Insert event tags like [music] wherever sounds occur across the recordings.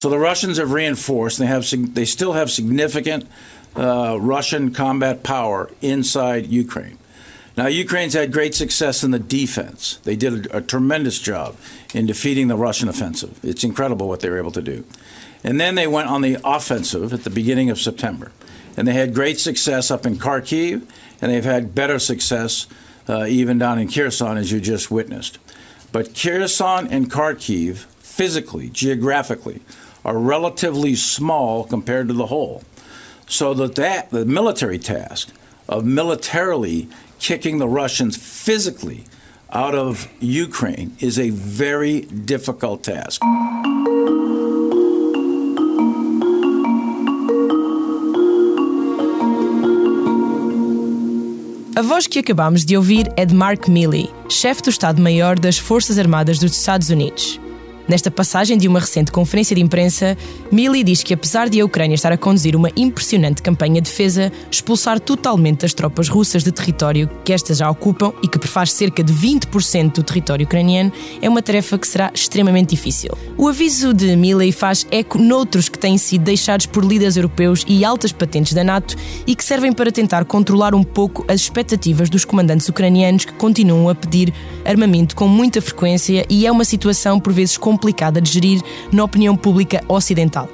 So the Russians have reinforced. They have they still have significant uh, Russian combat power inside Ukraine. Now, Ukraine's had great success in the defense. They did a, a, tremendous job in defeating the Russian offensive. It's incredible what they were able to do. And then they went on the offensive at the beginning of September. And they had great success up in Kharkiv, and they've had better success uh, even down in Kherson, as you just witnessed. But Kherson and Kharkiv, physically, geographically, are relatively small compared to the whole. So that, that the military task of militarily kicking the Russians physically out of Ukraine is a very difficult task. A voz que acabamos de ouvir é de Mark Milley, chefe do Estado-Maior das Forças Armadas dos Estados Unidos. Nesta passagem de uma recente conferência de imprensa, Milley diz que, apesar de a Ucrânia estar a conduzir uma impressionante campanha de defesa, expulsar totalmente as tropas russas de território que estas já ocupam e que prefaz cerca de 20% do território ucraniano é uma tarefa que será extremamente difícil. O aviso de Milley faz eco noutros que têm sido deixados por líderes europeus e altas patentes da NATO e que servem para tentar controlar um pouco as expectativas dos comandantes ucranianos que continuam a pedir armamento com muita frequência e é uma situação por vezes complicada complicada de gerir na opinião pública ocidental.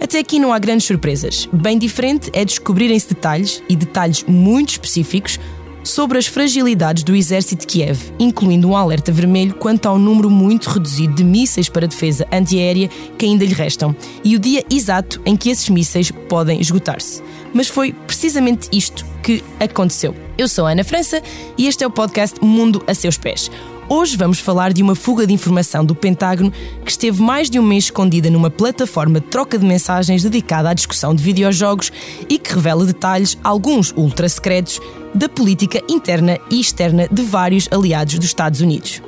Até aqui não há grandes surpresas. Bem diferente é descobrirem-se detalhes, e detalhes muito específicos, sobre as fragilidades do exército de Kiev, incluindo um alerta vermelho quanto ao número muito reduzido de mísseis para defesa antiaérea que ainda lhe restam e o dia exato em que esses mísseis podem esgotar-se. Mas foi precisamente isto que aconteceu. Eu sou a Ana França e este é o podcast Mundo a seus pés. Hoje vamos falar de uma fuga de informação do Pentágono que esteve mais de um mês escondida numa plataforma de troca de mensagens dedicada à discussão de videojogos e que revela detalhes, alguns ultra secretos, da política interna e externa de vários aliados dos Estados Unidos.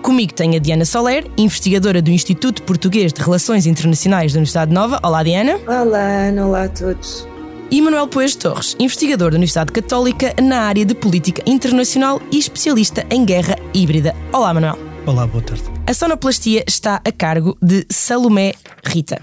Comigo tem a Diana Soler, investigadora do Instituto Português de Relações Internacionais da Universidade Nova. Olá, Diana. Olá. Olá a todos e Manuel Poes Torres, investigador da Universidade Católica na área de política internacional e especialista em guerra híbrida. Olá, Manuel. Olá, boa tarde. A sonoplastia está a cargo de Salomé Rita.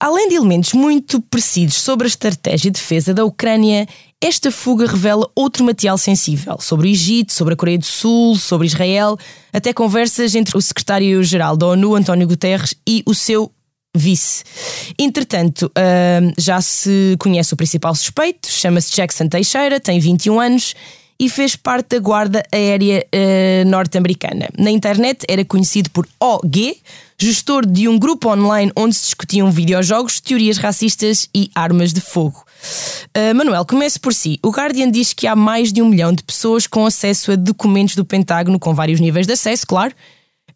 Além de elementos muito precisos sobre a estratégia de defesa da Ucrânia, esta fuga revela outro material sensível sobre o Egito, sobre a Coreia do Sul, sobre Israel, até conversas entre o secretário-geral da ONU, António Guterres, e o seu vice. Entretanto, já se conhece o principal suspeito, chama-se Jackson Teixeira, tem 21 anos e fez parte da Guarda Aérea uh, Norte-Americana. Na internet era conhecido por OG, gestor de um grupo online onde se discutiam videojogos, teorias racistas e armas de fogo. Uh, Manuel, comece por si. O Guardian diz que há mais de um milhão de pessoas com acesso a documentos do Pentágono com vários níveis de acesso, claro.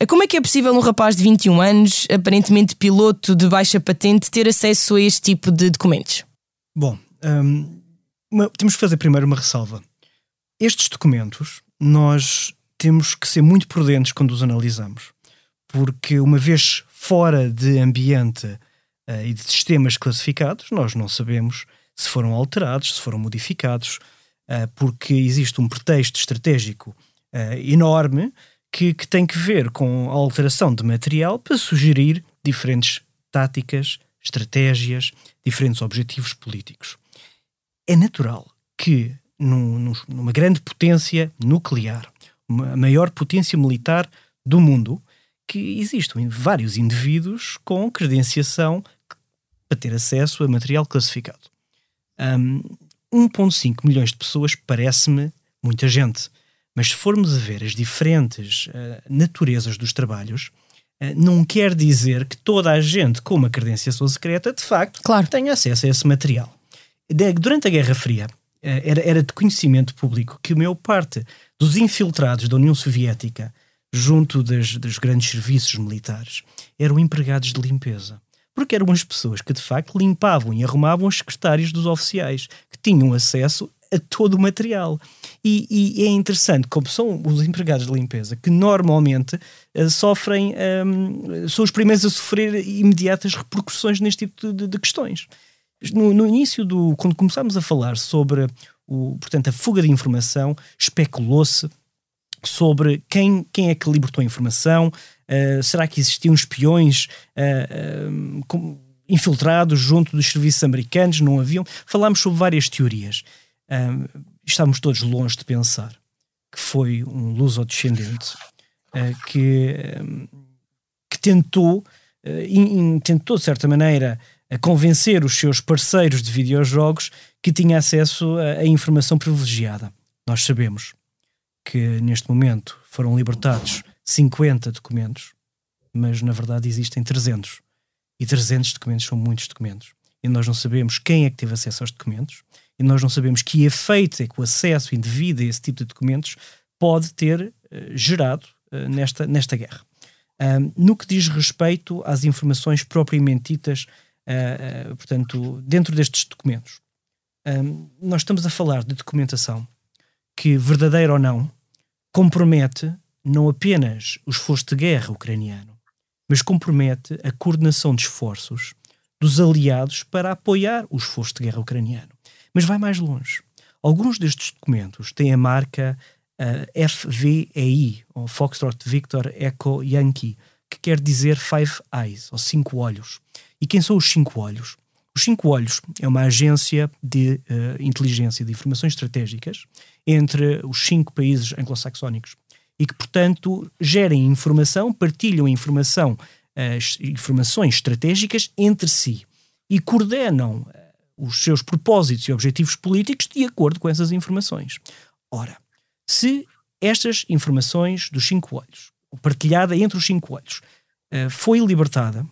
Uh, como é que é possível um rapaz de 21 anos, aparentemente piloto de baixa patente, ter acesso a este tipo de documentos? Bom, um, uma, temos que fazer primeiro uma ressalva. Estes documentos, nós temos que ser muito prudentes quando os analisamos, porque uma vez fora de ambiente uh, e de sistemas classificados, nós não sabemos se foram alterados, se foram modificados, uh, porque existe um pretexto estratégico uh, enorme que, que tem que ver com a alteração de material para sugerir diferentes táticas, estratégias, diferentes objetivos políticos. É natural que num, numa grande potência nuclear, a maior potência militar do mundo, que existem vários indivíduos com credenciação para ter acesso a material classificado. Um, 1,5 milhões de pessoas parece-me muita gente, mas se formos a ver as diferentes uh, naturezas dos trabalhos, uh, não quer dizer que toda a gente com uma credenciação secreta, de facto, claro. tenha acesso a esse material. De, durante a Guerra Fria, eh, era, era de conhecimento público que a maior parte dos infiltrados da União Soviética junto das, dos grandes serviços militares eram empregados de limpeza. Porque eram as pessoas que de facto limpavam e arrumavam os secretários dos oficiais, que tinham acesso a todo o material. E, e, é interessante como são os empregados de limpeza que normalmente uh, sofrem, um, são os primeiros a sofrer imediatas repercussões neste tipo de, de questões. No, no, início do, quando começámos a falar sobre o, portanto, a fuga de informação, especulou-se sobre quem, quem é que libertou a informação, uh, será que existiam espiões uh, uh, infiltrados junto dos serviços americanos, não haviam? Falámos sobre várias teorias. estávamos todos longe de pensar que foi um luso-descendente que, que tentou, in, tentou de certa maneira convencer os seus parceiros de videojogos que tinha acesso a, a informação privilegiada. Nós sabemos que neste momento foram libertados 50 documentos, mas na verdade existem 300. E 300 documentos são muitos documentos. E nós não sabemos quem é que teve acesso aos documentos, e nós não sabemos que efeito é que o acesso indevido a esse tipo de documentos pode ter uh, gerado uh, nesta, nesta guerra. No que diz respeito às informações propriamente ditas, uh, portanto, dentro destes documentos, um, nós estamos a falar de documentação que, verdadeira ou não, compromete não apenas o esforço de guerra ucraniano, mas compromete a coordenação de esforços dos aliados para apoiar o esforço de guerra ucraniano. Mas vai mais longe. Alguns destes documentos têm a marca uh, FVEI, ou Foxtrot Victor Echo Yankee, que quer dizer Five Eyes, ou cinco olhos. E quem são os cinco olhos? Os Cinco Olhos é uma agência de uh, inteligência de informações estratégicas entre os cinco países anglo-saxónicos e que, portanto, gerem informação, partilham informação, uh, informações estratégicas entre si e coordenam uh, os seus propósitos e objetivos políticos de acordo com essas informações. Ora, se estas informações dos cinco olhos, partilhada entre os cinco olhos, foi libertada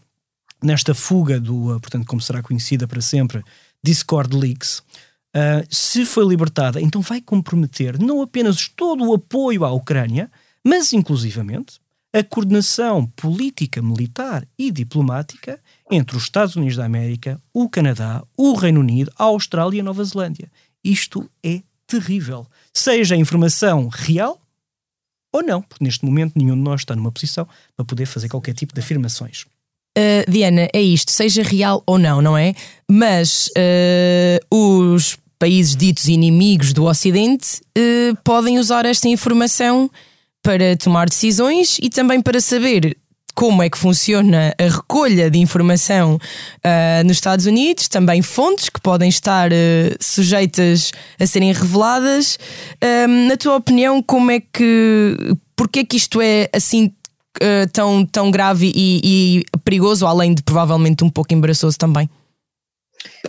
nesta fuga do, portanto, como será conhecida para sempre, Discord Leaks, uh, se foi libertada, então vai comprometer não apenas todo o apoio à Ucrânia, mas inclusivamente a coordenação política, militar e diplomática entre os Estados Unidos da América, o Canadá, o Reino Unido, a Austrália e a Nova Zelândia. Isto é terrível. Seja a informação real ou não, porque neste momento nenhum de nós está numa posição para poder fazer qualquer tipo de afirmações. Uh, Diana, é isto, seja real ou não, não é? Mas uh, os países ditos inimigos do Ocidente uh, podem usar esta informação para tomar decisões e também para saber como é que funciona a recolha de informação uh, nos Estados Unidos, também fontes que podem estar uh, sujeitas a serem reveladas. Uh, na tua opinião, como é que. Porquê é que isto é assim uh, tão, tão grave e, e perigoso, além de provavelmente um pouco embaraçoso também?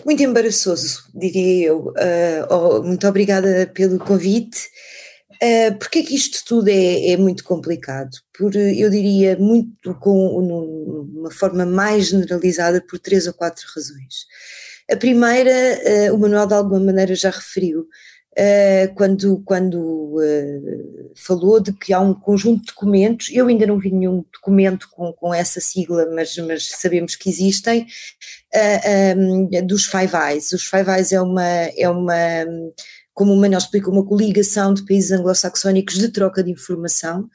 Muito embaraçoso, diria eu. Uh, oh, muito obrigada pelo convite. Uh, porque é que isto tudo é, é, muito complicado? Por, eu diria, muito com uma forma mais generalizada, por três ou quatro razões. A primeira, uh, o Manuel de alguma maneira já referiu, uh, quando, quando uh, falou de que há um conjunto de documentos, eu ainda não vi nenhum documento com, com essa sigla, mas, mas sabemos que existem, uh, eh, um, dos Five Eyes. Os Five Eyes é uma, é uma como o Manuel explica, uma coligação de países anglo-saxónicos de troca de informação.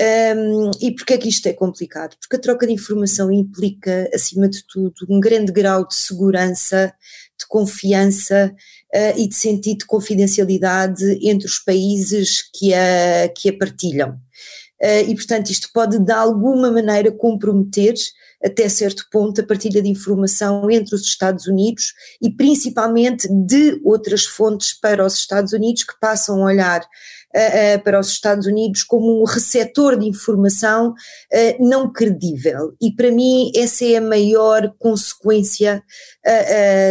Um, e porquê é que isto é complicado? Porque a troca de informação implica, acima de tudo, um grande grau de segurança, de confiança uh, e de sentido de confidencialidade entre os países que a, que a partilham. Uh, e, portanto, isto pode de alguma maneira comprometer, até certo ponto, a partilha de informação entre os Estados Unidos e principalmente de outras fontes para os Estados Unidos que passam a olhar uh, uh, para os Estados Unidos como um receptor de informação uh, não credível. E para mim essa é a maior consequência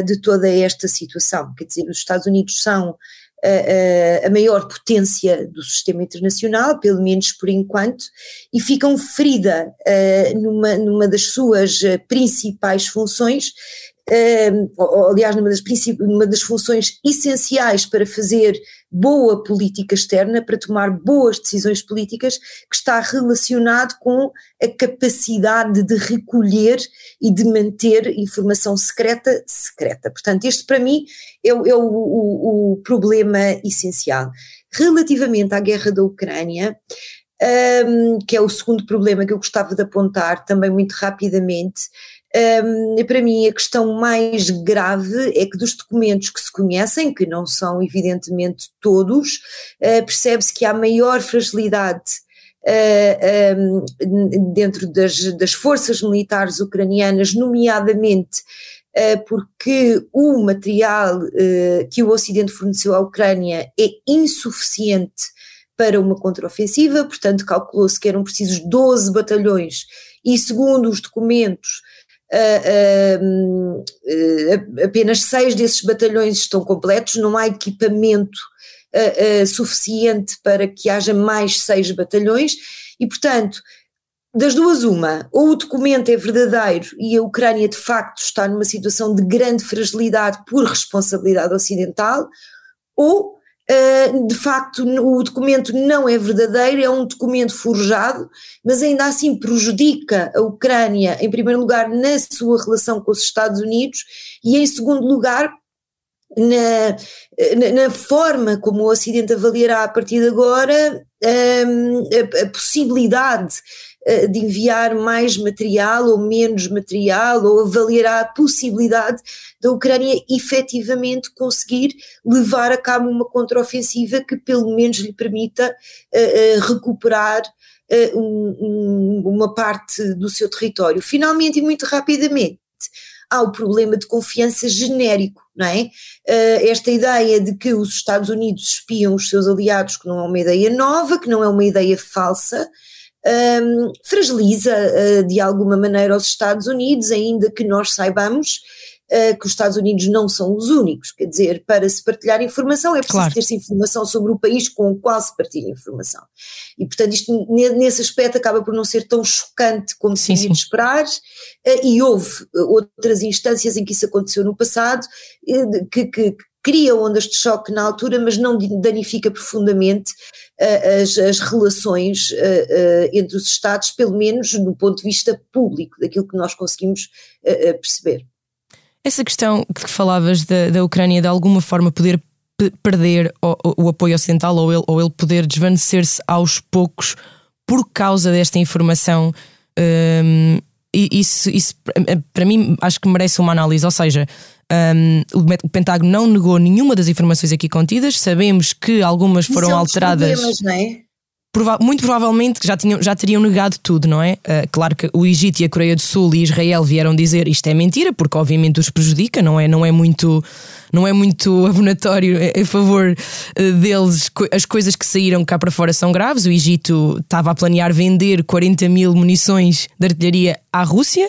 de toda esta situação. Quer dizer, os Estados Unidos são a, a, maior potência do sistema internacional, pelo menos por enquanto, e ficam ferida uh, numa, numa das suas principais funções, uh, aliás, numa das, numa das funções essenciais para fazer boa política externa, para tomar boas decisões políticas, que está relacionado com a capacidade de recolher e de manter informação secreta secreta. Portanto, este para mim é, o, é o, o, o problema essencial. Relativamente à guerra da Ucrânia, um, que é o segundo problema que eu gostava de apontar também muito rapidamente, um, para mim, a questão mais grave é que dos documentos que se conhecem, que não são evidentemente todos, uh, percebe-se que há maior fragilidade uh, um, dentro das, das forças militares ucranianas, nomeadamente uh, porque o material que o Ocidente forneceu à Ucrânia é insuficiente para uma contraofensiva, portanto, calculou-se que eram precisos 12 batalhões, e segundo os documentos apenas seis desses batalhões estão completos, não há equipamento suficiente para que haja mais seis batalhões, e portanto, das duas, uma, ou o documento é verdadeiro e a Ucrânia de facto está numa situação de grande fragilidade por responsabilidade ocidental, ou de facto o documento não é verdadeiro, é um documento forjado, mas ainda assim prejudica a Ucrânia, em primeiro lugar, na sua relação com os Estados Unidos e, em segundo lugar, na, na, forma como o Ocidente avaliará a partir de agora um, a, a possibilidade de enviar mais material ou menos material, ou avaliará a possibilidade da Ucrânia efetivamente conseguir levar a cabo uma contraofensiva que pelo menos lhe permita uh, uh, recuperar uma parte do seu território. Finalmente e muito rapidamente, há o problema de confiança genérico, não é? esta ideia de que os Estados Unidos espiam os seus aliados, que não é uma ideia nova, que não é uma ideia falsa, um, fragiliza uh, de alguma maneira os Estados Unidos, ainda que nós saibamos uh, que os Estados Unidos não são os únicos. Quer dizer, para se partilhar informação é preciso claro. ter-se informação sobre o país com o qual se partilha informação. E, portanto, isto nesse aspecto acaba por não ser tão chocante como se ia esperar, uh, e houve outras instâncias em que isso aconteceu no passado, que, que, cria ondas de choque na altura, mas não danifica profundamente uh, as, as, relações uh, entre os Estados, pelo menos do ponto de vista público, daquilo que nós conseguimos perceber. Essa questão que falavas da, da Ucrânia de alguma forma poder perder o, o, apoio ocidental ou ele, ou ele poder desvanecer-se aos poucos por causa desta informação. Um, isso, isso para mim acho que merece uma análise, ou seja, um, o Pentágono não negou nenhuma das informações aqui contidas. Sabemos que algumas foram alteradas. não é? Prova muito provavelmente já, tinham, já teriam negado tudo, não é? Uh, claro que o Egito e a Coreia do Sul e Israel vieram dizer isto é mentira, porque obviamente os prejudica, não é, não é muito não é muito [laughs] abonatório a favor uh, deles. As coisas que saíram cá para fora são graves. O Egito estava a planear vender 40 mil munições de artilharia à Rússia,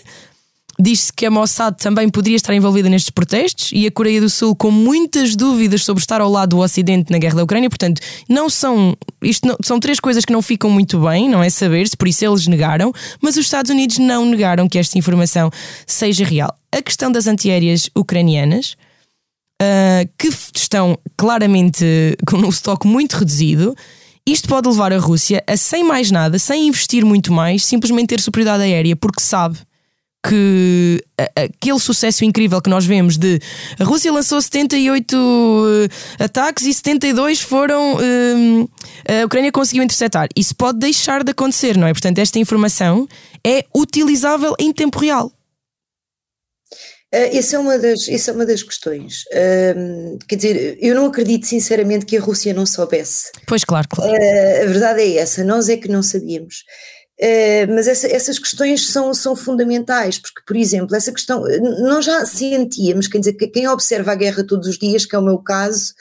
Diz-se que a Mossad também poderia estar envolvida nestes protestos e a Coreia do Sul com muitas dúvidas sobre estar ao lado do Ocidente na guerra da Ucrânia. Portanto, não são. Isto não, são três coisas que não ficam muito bem, não é saber-se, por isso eles negaram, mas os Estados Unidos não negaram que esta informação seja real. A questão das antiaéreas ucranianas, uh, que estão claramente [laughs] com um estoque muito reduzido. Isto pode levar a Rússia a, sem mais nada, sem investir muito mais, simplesmente ter superioridade aérea, porque sabe que aquele sucesso incrível que nós vemos de a Rússia lançou 78 uh, ataques e 72 foram uh, a Ucrânia conseguiu interceptar. Isso pode deixar de acontecer, não é? Portanto, esta informação é utilizável em tempo real. Uh, essa, é uma das, essa é uma das questões. Uh, quer dizer, eu não acredito sinceramente que a Rússia não soubesse. Pois, claro, claro. Uh, a verdade é essa, nós é que não sabíamos. Uh, mas essa, essas questões são, são fundamentais, porque, por exemplo, essa questão, nós já sentíamos, quer dizer, que quem observa a guerra todos os dias, que é o meu caso,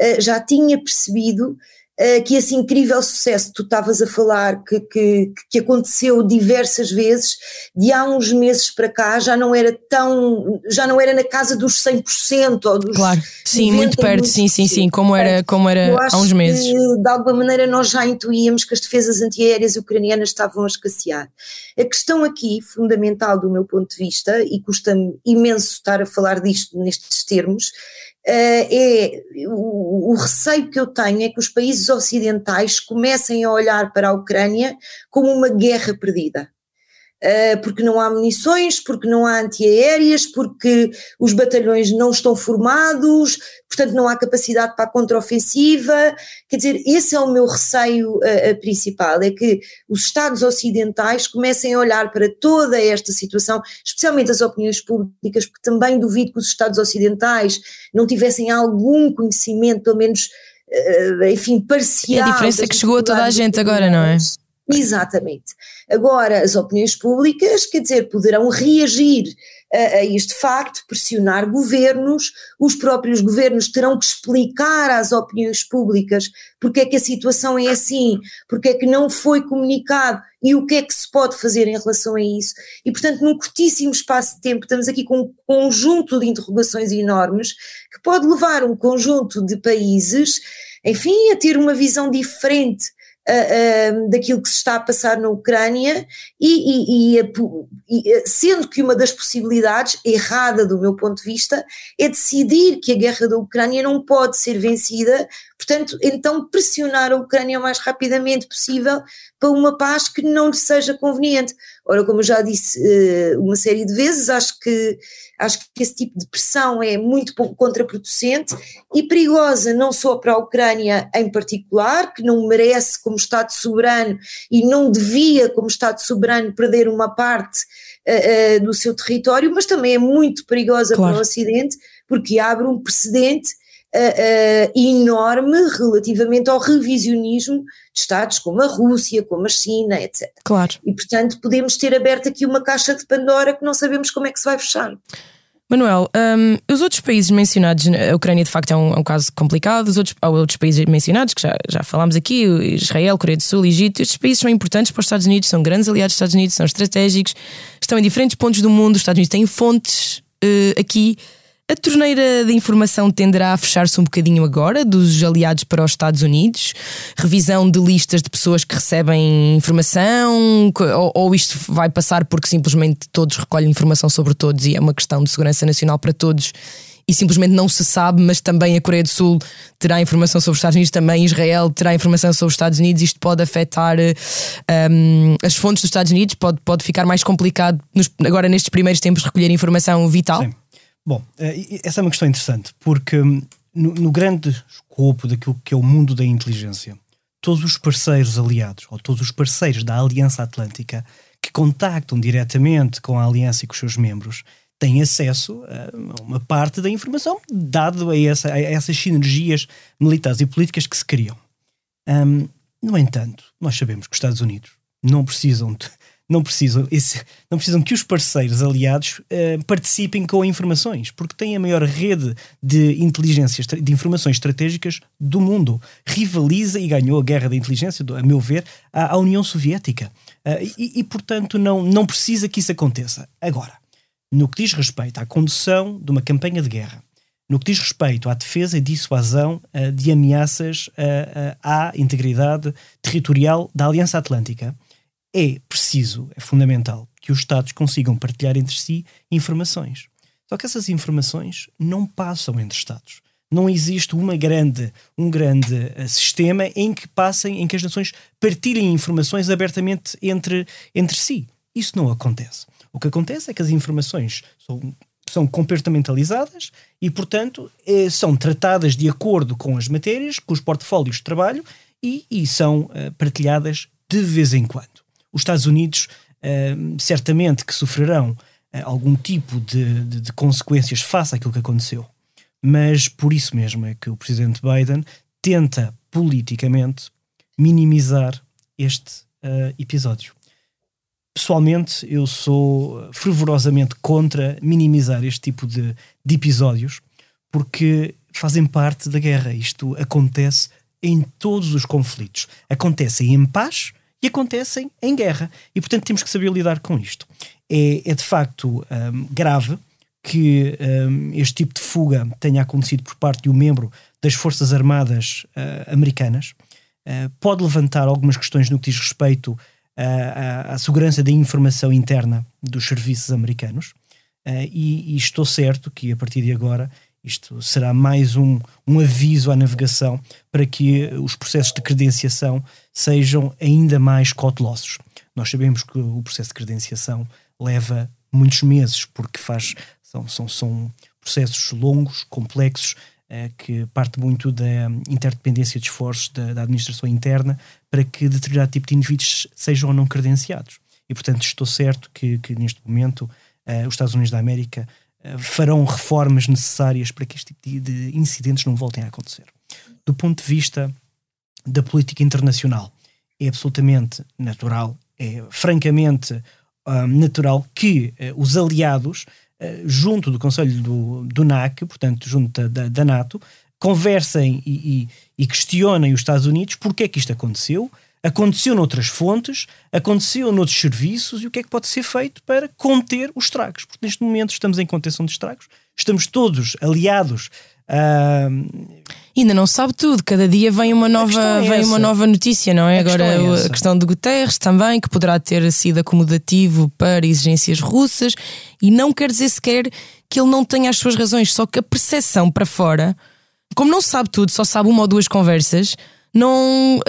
uh, já tinha percebido uh, que esse incrível sucesso que tu estavas a falar, que, que, que aconteceu diversas vezes, de há uns meses para cá já não era tão, já não era na casa dos 100% ou dos Claro, sim, muito perto, sim, sim, sim, como era, como era há uns meses. Que, de alguma maneira nós já intuíamos que as defesas antiaéreas ucranianas estavam a escassear. A questão aqui, fundamental do meu ponto de vista, e custa-me imenso estar a falar disto nestes termos, é o, o, receio que eu tenho é que os países ocidentais comecem a olhar para a Ucrânia como uma guerra perdida. Uh, porque não há munições, porque não há antiaéreas, porque os batalhões não estão formados, portanto não há capacidade para a contraofensiva. Quer dizer, esse é o meu receio uh, principal, é que os Estados ocidentais comecem a olhar para toda esta situação, especialmente as opiniões públicas, porque também duvido que os Estados ocidentais não tivessem algum conhecimento, pelo menos, enfim, parcial. E a diferença é que chegou a toda a gente agora, não é? Exatamente. Agora, as opiniões públicas, quer dizer, poderão reagir a, a este facto, pressionar governos, os próprios governos terão que explicar às opiniões públicas porque é que a situação é assim, porque é que não foi comunicado e o que é que se pode fazer em relação a isso. E, portanto, num curtíssimo espaço de tempo, estamos aqui com um conjunto de interrogações enormes que pode levar um conjunto de países, enfim, a ter uma visão diferente daquilo que se está a passar na Ucrânia e, e, e, e, sendo que uma das possibilidades, errada do meu ponto de vista, é decidir que a guerra da Ucrânia não pode ser vencida, portanto, então pressionar a Ucrânia o mais rapidamente possível para uma paz que não lhe seja conveniente. Ora, como eu já disse uh, uma série de vezes, acho que, acho que esse tipo de pressão é muito contraproducente e perigosa não só para a Ucrânia em particular, que não merece como Estado soberano e não devia como Estado soberano perder uma parte uh, uh, do seu território, mas também é muito perigosa claro. para o Ocidente, porque abre um precedente uh, enorme relativamente ao revisionismo de Estados como a Rússia, como a China, etc. Claro. E, portanto, podemos ter aberto aqui uma caixa de Pandora que não sabemos como é que se vai fechar. Manuel, um, os outros países mencionados, a Ucrânia de facto é um, é um, caso complicado, os outros, há outros países mencionados, que já, já falámos aqui, Israel, Coreia do Sul, Egito, estes países são importantes para os Estados Unidos, são grandes aliados dos Estados Unidos, são estratégicos, estão em diferentes pontos do mundo, os Estados Unidos têm fontes uh, aqui a torneira de informação tenderá a fechar-se um bocadinho agora, dos aliados para os Estados Unidos? Revisão de listas de pessoas que recebem informação? Ou, ou, isto vai passar porque simplesmente todos recolhem informação sobre todos e é uma questão de segurança nacional para todos? E simplesmente não se sabe, mas também a Coreia do Sul terá informação sobre os Estados Unidos, também Israel terá informação sobre os Estados Unidos. Isto pode afetar um, as fontes dos Estados Unidos, pode, pode ficar mais complicado nos, agora nestes primeiros tempos recolher informação vital. Sim. Bom, eh, essa é uma questão interessante, porque hum, no, no, grande escopo daquilo que é o mundo da inteligência, todos os parceiros aliados, ou todos os parceiros da Aliança Atlântica, que contactam diretamente com a Aliança e com os seus membros, têm acesso a uma parte da informação, dado a, essa, a essas sinergias militares e políticas que se criam. Um, no entanto, nós sabemos que os Estados Unidos não precisam de não precisam, esse, não precisam que os parceiros aliados uh, participem com informações, porque têm a maior rede de inteligência, de informações estratégicas do mundo. Rivaliza e ganhou a guerra da inteligência, a meu ver, à, União Soviética. Uh, e, e, portanto, não, não precisa que isso aconteça. Agora, no que diz respeito à condução de uma campanha de guerra, no que diz respeito à defesa e dissuasão uh, de ameaças à integridade territorial da Aliança Atlântica, é preciso, é fundamental, que os Estados consigam partilhar entre si informações. Só que essas informações não passam entre Estados. Não existe uma grande, um grande uh, sistema em que passem, em que as nações partilhem informações abertamente entre, entre si. Isso não acontece. O que acontece é que as informações são, são compartimentalizadas e, portanto, eh, são tratadas de acordo com as matérias, com os portfólios de trabalho e, e são uh, partilhadas de vez em quando os Estados Unidos uh, certamente que sofrerão uh, algum tipo de, de, de, consequências face àquilo que aconteceu. Mas por isso mesmo é que o presidente Biden tenta politicamente minimizar este uh, episódio. Pessoalmente, eu sou fervorosamente contra minimizar este tipo de, de episódios, porque fazem parte da guerra. Isto acontece em todos os conflitos. Acontecem em paz e acontecem em guerra. E, portanto, temos que saber lidar com isto. É, é de facto um, grave que um, este tipo de fuga tenha acontecido por parte de um membro das Forças Armadas uh, americanas. Uh, pode levantar algumas questões no que diz respeito uh, à, à, segurança da informação interna dos serviços americanos. E, e, estou certo que, a partir de agora, Isto será mais um, um aviso à navegação para que os processos de credenciação sejam ainda mais cautelosos. Nós sabemos que o processo de credenciação leva muitos meses, porque faz, são, são, são processos longos, complexos, eh, que parte muito da interdependência de esforços da, da, administração interna para que determinado tipo de indivíduos sejam ou não credenciados. E, portanto, estou certo que, que neste momento eh, os Estados Unidos da América eh, farão reformas necessárias para que este tipo de incidentes não voltem a acontecer. Do ponto de vista da política internacional, é absolutamente natural, é francamente uh, natural que uh, os aliados, uh, junto do Conselho do, do NAC, portanto, junto da, da NATO, conversem e, e, e questionem os Estados Unidos porque é que isto aconteceu, aconteceu noutras fontes, aconteceu noutros serviços e o que é que pode ser feito para conter os estragos. Porque neste momento estamos em contenção de estragos, estamos todos aliados. Uh... Ainda não sabe tudo, cada dia vem uma nova, é vem uma nova notícia, não é? A Agora questão é a questão de Guterres também, que poderá ter sido acomodativo para exigências russas, e não quer dizer sequer que ele não tenha as suas razões, só que a percepção para fora, como não sabe tudo, só sabe uma ou duas conversas, não,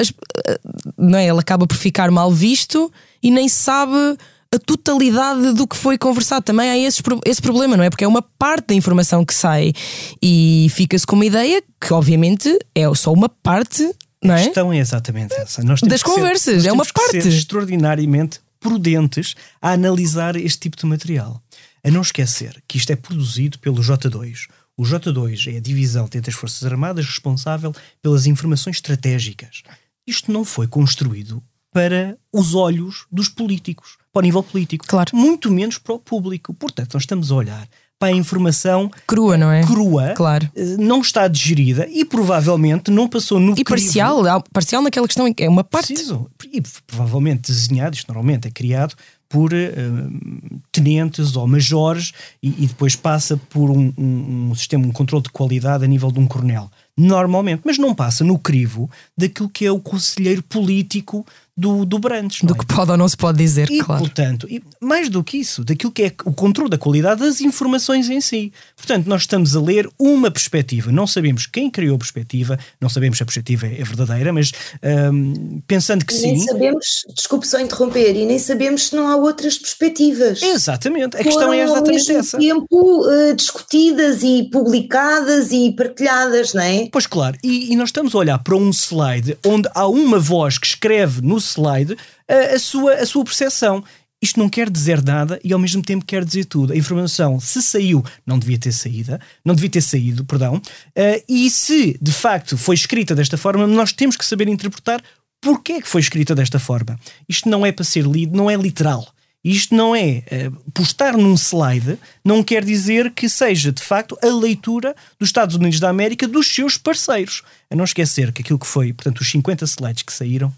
não é? Ele acaba por ficar mal visto e nem sabe a totalidade do que foi conversado. Também há esse, esse problema, não é? Porque é uma parte da informação que sai e fica-se com uma ideia que, obviamente, é só uma parte. Não é? A questão é exatamente essa. Nós das conversas, ser, é uma parte. Ser extraordinariamente prudentes a analisar este tipo de material. A não esquecer que isto é produzido pelo J2, o J2 é a divisão dentro das Forças Armadas responsável pelas informações estratégicas. Isto não foi construído para os olhos dos políticos, para o nível político. Claro. Muito menos para o público. Portanto, nós estamos a olhar para a informação crua, não é? Crua, claro. Eh, não está digerida e provavelmente não passou no E crivo. parcial, parcial naquela questão é uma parte. Preciso. E provavelmente desenhado, isto normalmente é criado por uh, tenentes ou majores e, e, depois passa por um, um, um, sistema, um controle de qualidade a nível de um coronel. Normalmente, mas não passa no crivo daquilo que é o conselheiro político do, do Brandes. Do é? que pode ou não se pode dizer, e, claro. Portanto, e mais do que isso, daquilo que é o controle da qualidade das informações em si. Portanto, nós estamos a ler uma perspectiva. Não sabemos quem criou a perspectiva, não sabemos se a perspectiva é, verdadeira, mas um, pensando que e sim. Nem sabemos, desculpe só interromper, e nem sabemos se não há outras perspectivas. Exatamente, a questão é exatamente ao essa. tempo uh, discutidas e publicadas e partilhadas, não é? Pois claro, e, e nós estamos a olhar para um slide onde há uma voz que escreve no slide a, a, sua, a sua percepção. Isto não quer dizer nada e ao mesmo tempo quer dizer tudo. A informação, se saiu, não devia ter saído, não devia ter saído, perdão, uh, e se de facto foi escrita desta forma, nós temos que saber interpretar porque é que foi escrita desta forma. Isto não é para ser lido, não é literal. Isto não é uh, postar num slide, não quer dizer que seja de facto a leitura dos Estados Unidos da América dos seus parceiros. A não esquecer que aquilo que foi, portanto, os 50 slides que saíram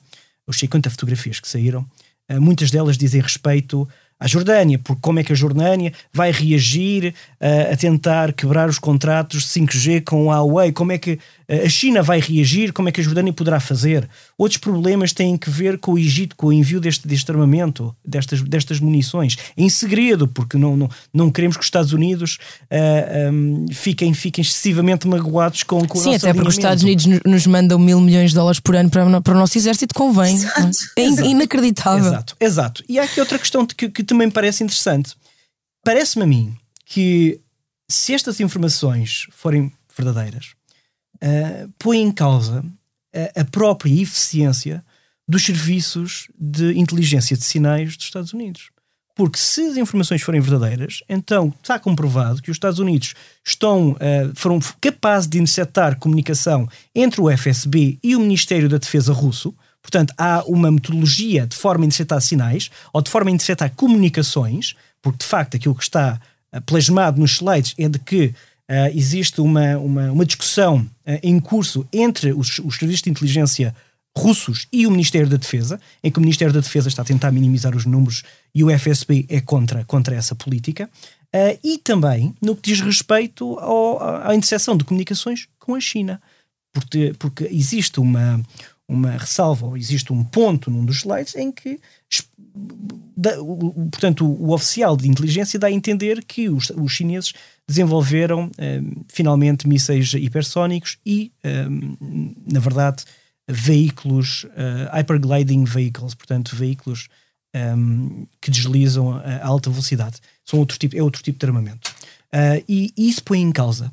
os 50 fotografias que saíram, eh, muitas delas dizem respeito à Jordânia, porque como é que a Jordânia vai reagir uh, a tentar quebrar os contratos 5G com a Huawei, como é que uh, a China vai reagir, como é que a Jordânia poderá fazer. Outros problemas têm que ver com o Egito, com o envio deste, deste armamento, destas, destas munições, em segredo, porque não, não, não queremos que os Estados Unidos uh, eh, um, fiquem, fiquem excessivamente magoados com, com Sim, até porque os Estados Unidos nos mandam mil milhões de dólares por ano para, para o nosso exército, convém. Exato. É inacreditável. Exato, exato. E há aqui outra questão que, que também me parece interessante. Parece-me a mim que se estas informações forem verdadeiras, uh, põe em causa a, a, própria eficiência dos serviços de inteligência de sinais dos Estados Unidos. Porque se as informações forem verdadeiras, então está comprovado que os Estados Unidos estão, uh, foram capazes de interceptar comunicação entre o FSB e o Ministério da Defesa russo, Portanto, há uma metodologia de forma a interceptar sinais ou de forma a interceptar comunicações, porque de facto aquilo que está uh, plasmado nos slides é de que uh, existe uma, uma, uma discussão uh, em curso entre os, os serviços de inteligência russos e o Ministério da Defesa, em que o Ministério da Defesa está a tentar minimizar os números e o FSB é contra, contra essa política. Uh, e também no que diz respeito ao, à interseção de comunicações com a China. Porque, porque existe uma, uma ressalva, ou existe um ponto num dos slides em que portanto, o, oficial de inteligência dá a entender que os, os chineses desenvolveram um, finalmente mísseis hipersónicos e, um, na verdade, veículos, uh, hypergliding vehicles, portanto, veículos que deslizam a alta velocidade. São outro tipo, é outro tipo de armamento. E isso põe em causa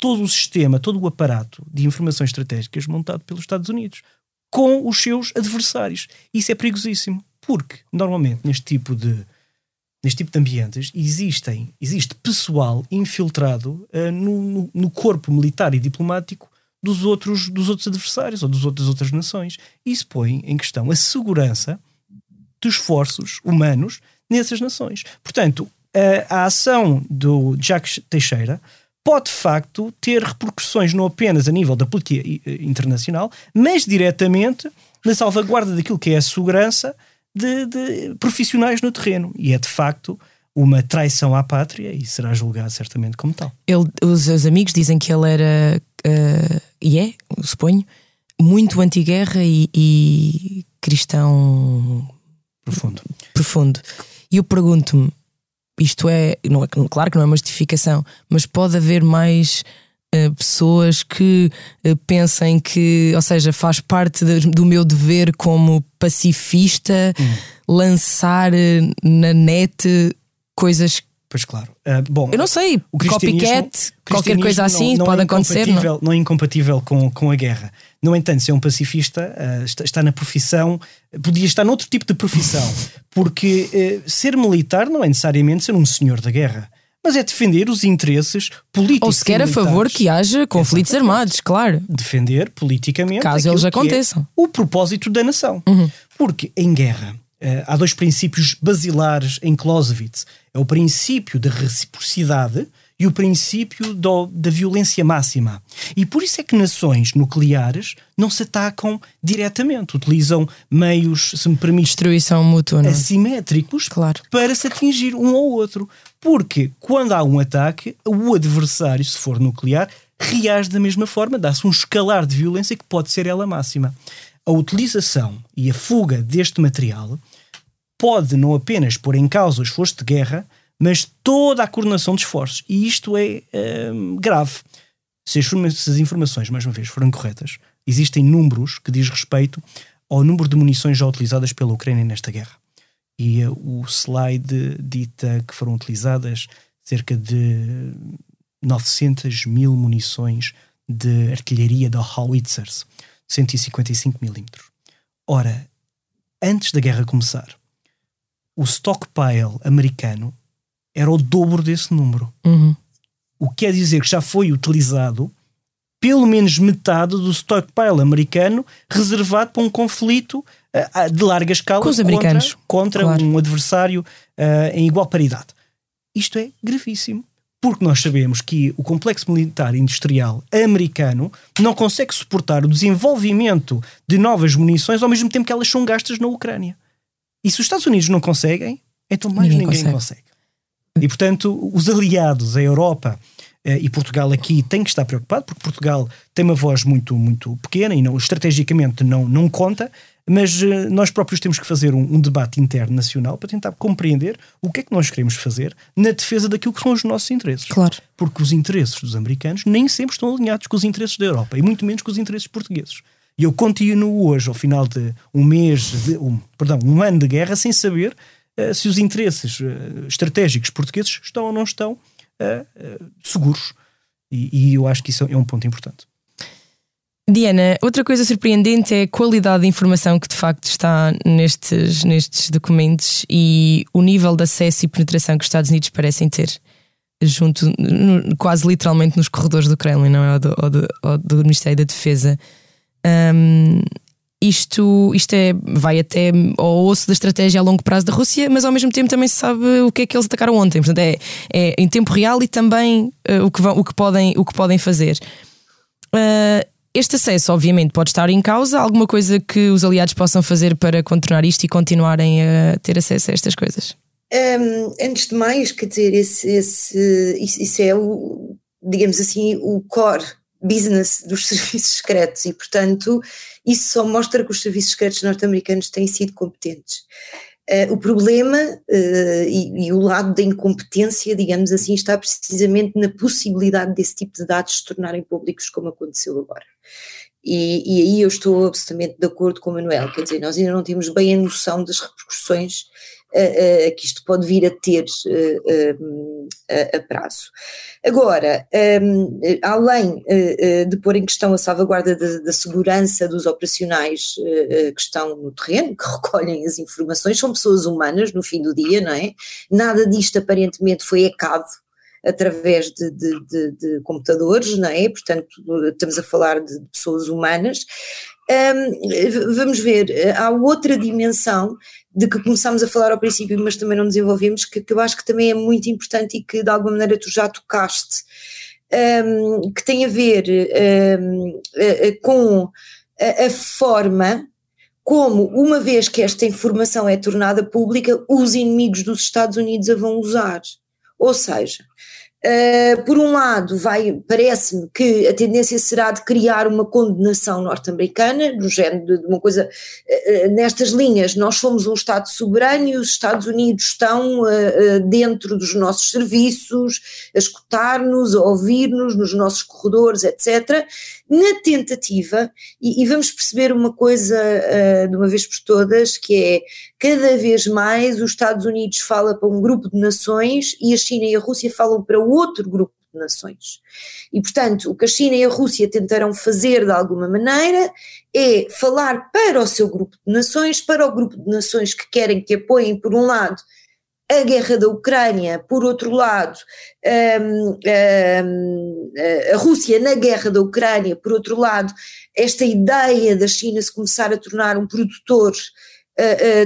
todo o sistema, todo o aparato de informações estratégicas montado pelos Estados Unidos com os seus adversários. Isso é perigosíssimo, porque normalmente neste tipo de neste tipo de ambientes existem existe pessoal infiltrado uh, no, no, corpo militar e diplomático dos outros dos outros adversários ou dos das outras nações. Isso põe em questão a segurança dos esforços humanos nessas nações. Portanto, a, a ação do Jacques Teixeira pode de facto ter repercussões não apenas a nível da política eh, internacional, mas diretamente na salvaguarda daquilo que é a segurança de, de profissionais no terreno. E é de facto uma traição à pátria e será julgado certamente como tal. Ele, os, os amigos dizem que ele era, uh, e é, suponho, muito anti-guerra e, e cristão profundo. profundo. E eu pergunto-me, isto é, não é, claro que não é uma justificação, mas pode haver mais uh, pessoas que uh, pensem que, ou seja, faz parte de, do meu dever como pacifista hum. lançar uh, na net coisas Pois claro. Uh, bom, eu não sei, o copycat, qualquer coisa assim não, não pode é acontecer. Não? não é incompatível com, com a guerra. No entanto, ser um pacifista uh, está, está, na profissão, podia estar noutro tipo de profissão, [laughs] porque uh, ser militar não é necessariamente ser um senhor da guerra. Mas é defender os interesses políticos. Ou sequer a favor que haja conflitos Exatamente. armados, claro. Defender politicamente. Caso eles é aconteçam. É o propósito da nação. Uhum. Porque em guerra Uh, há dois princípios basilares em Clausewitz. É o princípio da reciprocidade e o princípio do, da violência máxima. E por isso é que nações nucleares não se atacam diretamente, utilizam meios, se me permite, destruição mútua, não? É? assimétricos claro. para se atingir um ao outro. Porque quando há um ataque, o adversário, se for nuclear, reage da mesma forma, dá-se um escalar de violência que pode ser ela máxima. A utilização e a fuga deste material pode não apenas pôr em causa o esforço de guerra, mas toda a coordenação de esforços. E isto é hum, grave. Se as, informações, mais uma vez, forem corretas, existem números que diz respeito ao número de munições já utilizadas pela Ucrânia nesta guerra. E uh, o slide dita que foram utilizadas cerca de 900 mil munições de artilharia da Howitzers, 155 milímetros. Ora, antes da guerra começar, o stockpile americano era o dobro desse número. Uhum. O que quer dizer que já foi utilizado pelo menos metade do stockpile americano reservado para um conflito uh, de larga escala Com os americanos. contra, contra claro. um adversário uh, em igual paridade. Isto é gravíssimo. Porque nós sabemos que o complexo militar industrial americano não consegue suportar o desenvolvimento de novas munições ao mesmo tempo que elas são gastas na Ucrânia. E se os Estados Unidos não conseguem, então mais ninguém, ninguém consegue. consegue. E portanto, os aliados, a Europa eh, e Portugal aqui têm que estar preocupado, porque Portugal tem uma voz muito, muito pequena e não, estrategicamente não, não conta, mas uh, nós próprios temos que fazer um, um, debate interno nacional para tentar compreender o que é que nós queremos fazer na defesa daquilo que são os nossos interesses. Claro. Porque os interesses dos americanos nem sempre estão alinhados com os interesses da Europa e muito menos com os interesses portugueses. E eu continuo hoje, ao final de um mês, de, um, perdão, um ano de guerra, sem saber uh, se os interesses uh, estratégicos portugueses estão ou não estão uh, seguros. E, e, eu acho que isso é um ponto importante. Diana, outra coisa surpreendente é a qualidade de informação que de facto está nestes, nestes documentos e o nível de acesso e penetração que os Estados Unidos parecem ter junto, quase literalmente nos corredores do Kremlin, não é? Ou do, ou do, ou do Ministério da Defesa. Um, isto, isto é, vai até ao osso da estratégia a longo prazo da Rússia, mas ao mesmo tempo também se sabe o que é que eles atacaram ontem. Portanto, é, é em tempo real e também uh, o, que vão, o, que podem, o que podem fazer. Uh, este acesso, obviamente, pode estar em causa. Alguma coisa que os aliados possam fazer para contornar isto e continuarem a ter acesso a estas coisas? Um, antes de mais, quer dizer, esse, esse, isso, é o, digamos assim, o core business dos [laughs] serviços secretos e, portanto, isso só mostra que os serviços secretos norte-americanos têm sido competentes. Uh, o problema uh, e, e, o lado da incompetência, digamos assim, está precisamente na possibilidade desse tipo de dados se tornarem públicos, como aconteceu agora. E, e, aí eu estou absolutamente de acordo com o Manuel, quer dizer, nós ainda não temos bem a noção das repercussões uh, que isto pode vir a ter uh, a, a, prazo. Agora, um, além de pôr em questão a salvaguarda da, da segurança dos operacionais que estão no terreno, que [laughs] recolhem as informações, são pessoas humanas no fim do dia, não é? Nada disto aparentemente foi ecado através de, de, de, de, computadores, não é? Portanto, estamos a falar de pessoas humanas. Um, vamos ver, há outra dimensão de que começámos a falar ao princípio, mas também não desenvolvemos, que, que eu acho que também é muito importante e que de alguma maneira tu já tocaste, um, que tem a ver um, com a, a forma como, uma vez que esta informação é tornada pública, os inimigos dos Estados Unidos a vão usar. Ou seja, Uh, por um lado, vai, parece-me que a tendência será de criar uma condenação norte-americana, do género de, de uma coisa, uh, nestas linhas, nós somos um Estado soberano e os Estados Unidos estão uh, dentro dos nossos serviços, a escutar-nos, a ouvir-nos nos nossos corredores, etc., na tentativa, e, e vamos perceber uma coisa de uma vez por todas, que é, cada vez mais os Estados Unidos fala para um grupo de nações e a China e a Rússia falam para outro grupo de nações. E, portanto, o que a China e a Rússia tentarão fazer de alguma maneira é falar para o seu grupo de nações, para o grupo de nações que querem que apoiem, por um lado, a guerra da Ucrânia, por outro lado, um, um, a Rússia na guerra da Ucrânia, por outro lado, esta ideia da China se começar a tornar um produtor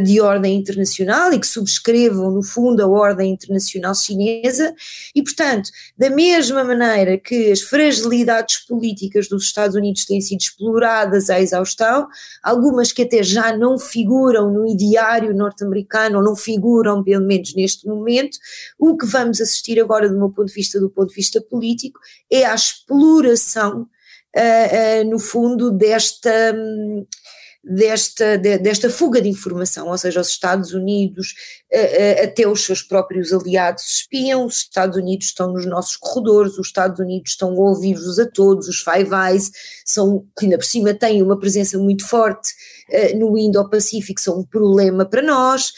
de ordem internacional e que subscrevam, no fundo, a ordem internacional chinesa, e, portanto, da mesma maneira que as fragilidades políticas dos Estados Unidos têm sido exploradas à exaustão, algumas que até já não figuram no ideário norte-americano, ou não figuram, pelo menos neste momento, o que vamos assistir agora, do meu ponto de vista, do ponto de vista político, é a exploração, uh, uh, no fundo, desta. Um, desta, de, desta fuga de informação, ou seja, os Estados Unidos, até os seus próprios aliados espiam, os Estados Unidos estão nos nossos corredores, os Estados Unidos estão a ouvir-vos a todos, os Five são, que ainda por cima têm uma presença muito forte no Indo-Pacífico, são um problema para nós,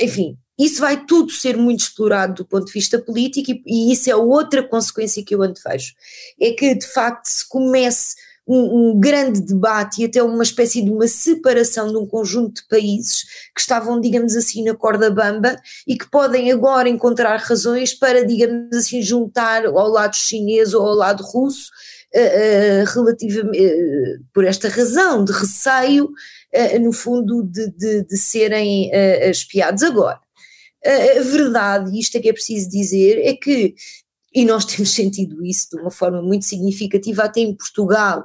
enfim, isso vai tudo ser muito explorado do ponto de vista político e, e isso é outra consequência que eu antevejo, é que de facto se comece um, um, grande debate e até uma espécie de uma separação de um conjunto de países que estavam, digamos assim, na corda bamba e que podem agora encontrar razões para, digamos assim, juntar ao lado chinês ou ao lado russo, uh, uh, relativamente, uh, por esta razão de receio, no fundo, de, de, de serem espiados. Agora, a verdade, e isto é que é preciso dizer, é que e nós temos [laughs] sentido isso de uma forma muito significativa até em Portugal,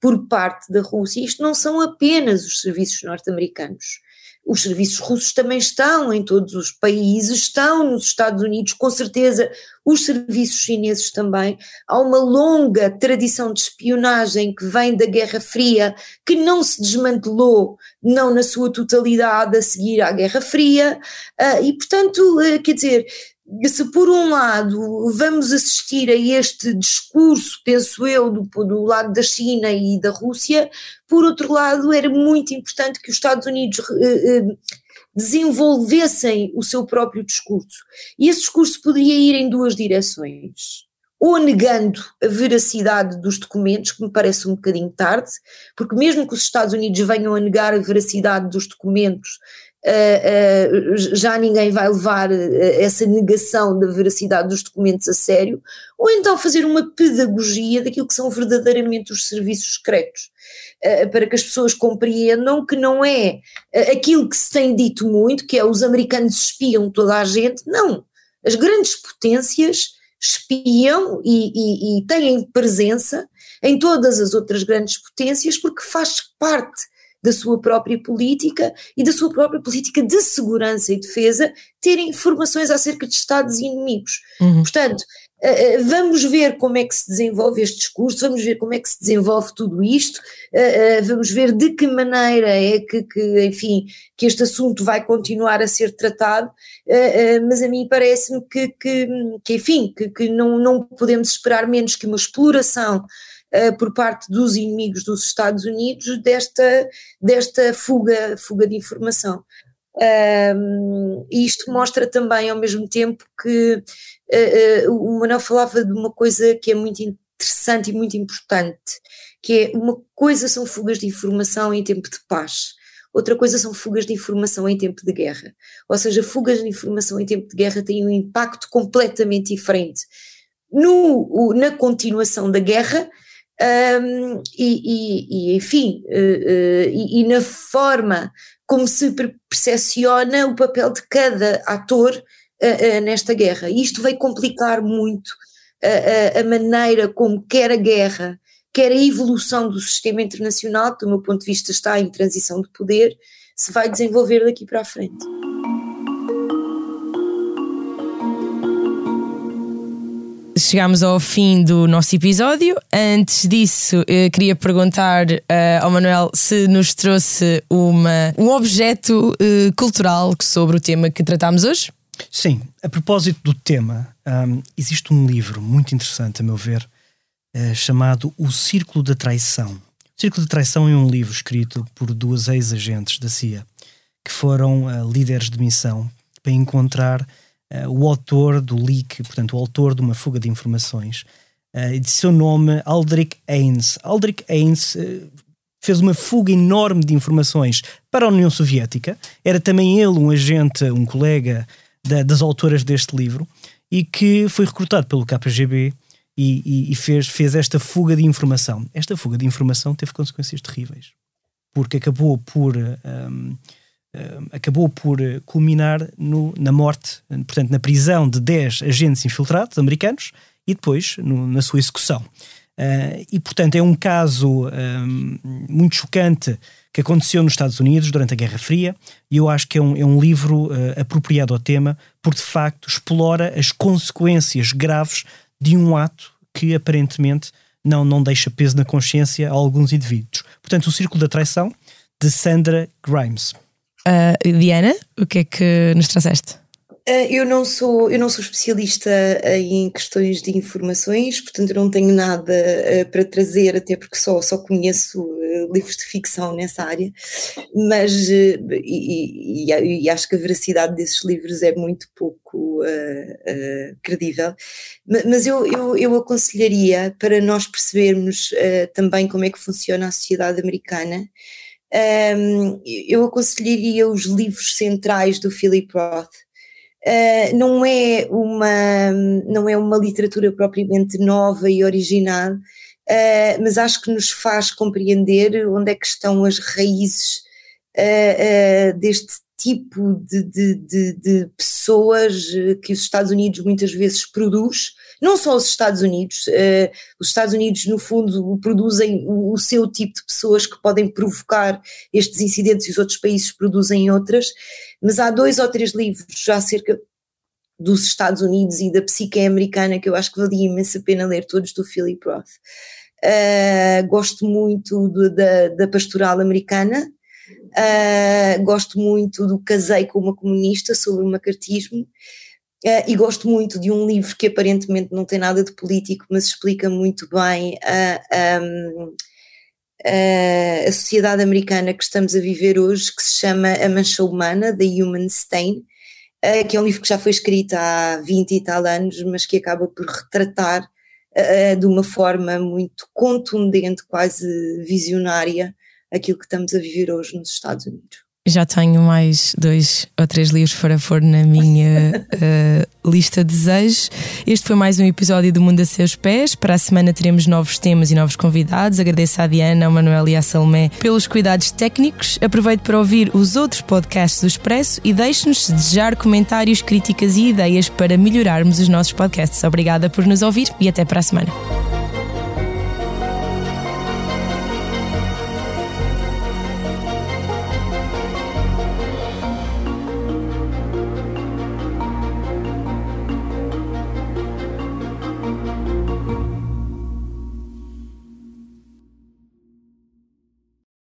por parte da Rússia, isto não são apenas os serviços norte-americanos. Os serviços russos também estão em todos os países, estão nos Estados Unidos, com certeza os serviços chineses também. Há uma longa tradição de espionagem que vem da Guerra Fria, que não se desmantelou, não na sua totalidade, a seguir à Guerra Fria, uh, e portanto, uh, quer dizer, se por um lado vamos assistir a este discurso, penso eu, do, do, lado da China e da Rússia, por outro lado era muito importante que os Estados Unidos eh, eh, desenvolvessem o seu próprio discurso. E esse discurso poderia ir em duas direções. Ou negando a veracidade dos documentos, que me parece um bocadinho tarde, porque mesmo que os Estados Unidos venham a negar a veracidade dos documentos, Uh, uh, já ninguém vai levar uh, essa negação da veracidade dos documentos a sério, ou então fazer uma pedagogia daquilo que são verdadeiramente os serviços secretos, para que as pessoas compreendam que não é aquilo que se tem dito muito, que é os americanos espiam toda a gente, não. As grandes potências espiam e, e, e têm presença em todas as outras grandes potências porque faz parte da sua própria política e da sua própria política de segurança e defesa terem informações acerca de Estados inimigos. Uhum. Portanto, Uh, vamos ver como é que se desenvolve este discurso, vamos ver como é que se desenvolve tudo isto, uh, vamos ver de que maneira é que, que, enfim, que este assunto vai continuar a ser tratado, mas a mim parece-me que, que, que, enfim, que, que não, não podemos esperar menos que uma exploração por parte dos inimigos dos Estados Unidos desta, desta fuga, fuga de informação. Um, e isto mostra também, ao mesmo tempo, que uh, uh, o Manuel falava de uma coisa que é muito interessante e muito importante, que é uma coisa são fugas de informação em tempo de paz, outra coisa são fugas de informação em tempo de guerra. Ou seja, fugas de informação em tempo de guerra têm um impacto completamente diferente no, na continuação da guerra. Um, e, e, e, enfim, uh, e, e na forma como se percepciona o papel de cada ator uh, uh, nesta guerra. Isto veio complicar muito uh, a maneira como quer a guerra, quer a evolução do sistema internacional, do meu ponto de vista está em transição de poder, se vai desenvolver daqui para a frente. Chegámos ao fim do nosso episódio. Antes disso, queria perguntar uh, ao Manuel se nos trouxe uma, um objeto uh, cultural sobre o tema que tratámos hoje. Sim, a propósito do tema, um, existe um livro muito interessante, a meu ver, uh, chamado O Círculo da Traição. O Círculo da Traição é um livro escrito por duas ex-agentes da CIA que foram líderes de missão para encontrar uh, o autor do leak, portanto, o autor de uma fuga de informações, uh, de seu nome Aldrich Ains. Aldrich Ains uh, fez uma fuga enorme de informações para a União Soviética, era também ele um agente, um colega da, das autoras deste livro, e que foi recrutado pelo KGB e, e, fez, fez esta fuga de informação. Esta fuga de informação teve consequências terríveis, porque acabou por. Um, acabou por eh, culminar no, na morte, portanto, na prisão de 10 agentes infiltrados americanos e depois no, na sua execução. Uh, e, portanto, é um caso um, muito chocante que aconteceu nos Estados Unidos durante a Guerra Fria e eu acho que é um, é um livro uh, apropriado ao tema porque, de facto, explora as consequências graves de um ato que aparentemente não, não deixa peso na consciência a alguns indivíduos. Portanto, o Círculo da Traição, de Sandra Grimes. Uh, Diana, o que é que nos trouxeste? Uh, eu não sou eu não sou especialista em questões de informações, portanto não tenho nada uh, para trazer, até porque só, só conheço uh, livros de ficção nessa área, mas e, e, e, acho que a veracidade desses livros é muito pouco credível. Mas eu, eu, eu, aconselharia para nós percebermos também como é que funciona a sociedade americana um, eu aconselharia os livros centrais do Philip Roth. Uh, não é uma não é uma literatura propriamente nova e original, uh, mas acho que nos faz compreender onde é que estão as raízes uh, deste tipo de, de, de, de, pessoas que os Estados Unidos muitas vezes produz não só os Estados Unidos, uh, os Estados Unidos, no fundo, produzem o, o, seu tipo de pessoas que podem provocar estes incidentes e os outros países produzem outras, mas há dois ou três livros já acerca dos Estados Unidos e da psique americana que eu acho que valia imensa pena ler todos do Philip Roth. Uh, gosto muito do, da, da pastoral americana, uh, gosto muito do Casei com uma Comunista sobre o macartismo Uh, e gosto muito de um livro que aparentemente não tem nada de político, mas explica muito bem a, a, a, sociedade americana que estamos a viver hoje, que se chama A Mancha Humana, The Human Stain, uh, que é um livro que já foi escrito há 20 e tal anos, mas que acaba por retratar uh, de uma forma muito contundente, quase visionária, aquilo que estamos a viver hoje nos Estados Unidos já tenho mais dois ou três livros para pôr na minha uh, [laughs] lista de desejos. Este foi mais um episódio do Mundo a Seus Pés. Para a semana teremos novos temas e novos convidados. Agradeço à Diana, ao Manuel e à Salomé pelos cuidados técnicos. Aproveito para ouvir os outros podcasts do Expresso e deixe-nos desejar comentários, críticas e ideias para melhorarmos os nossos podcasts. Obrigada por nos ouvir e até para a semana.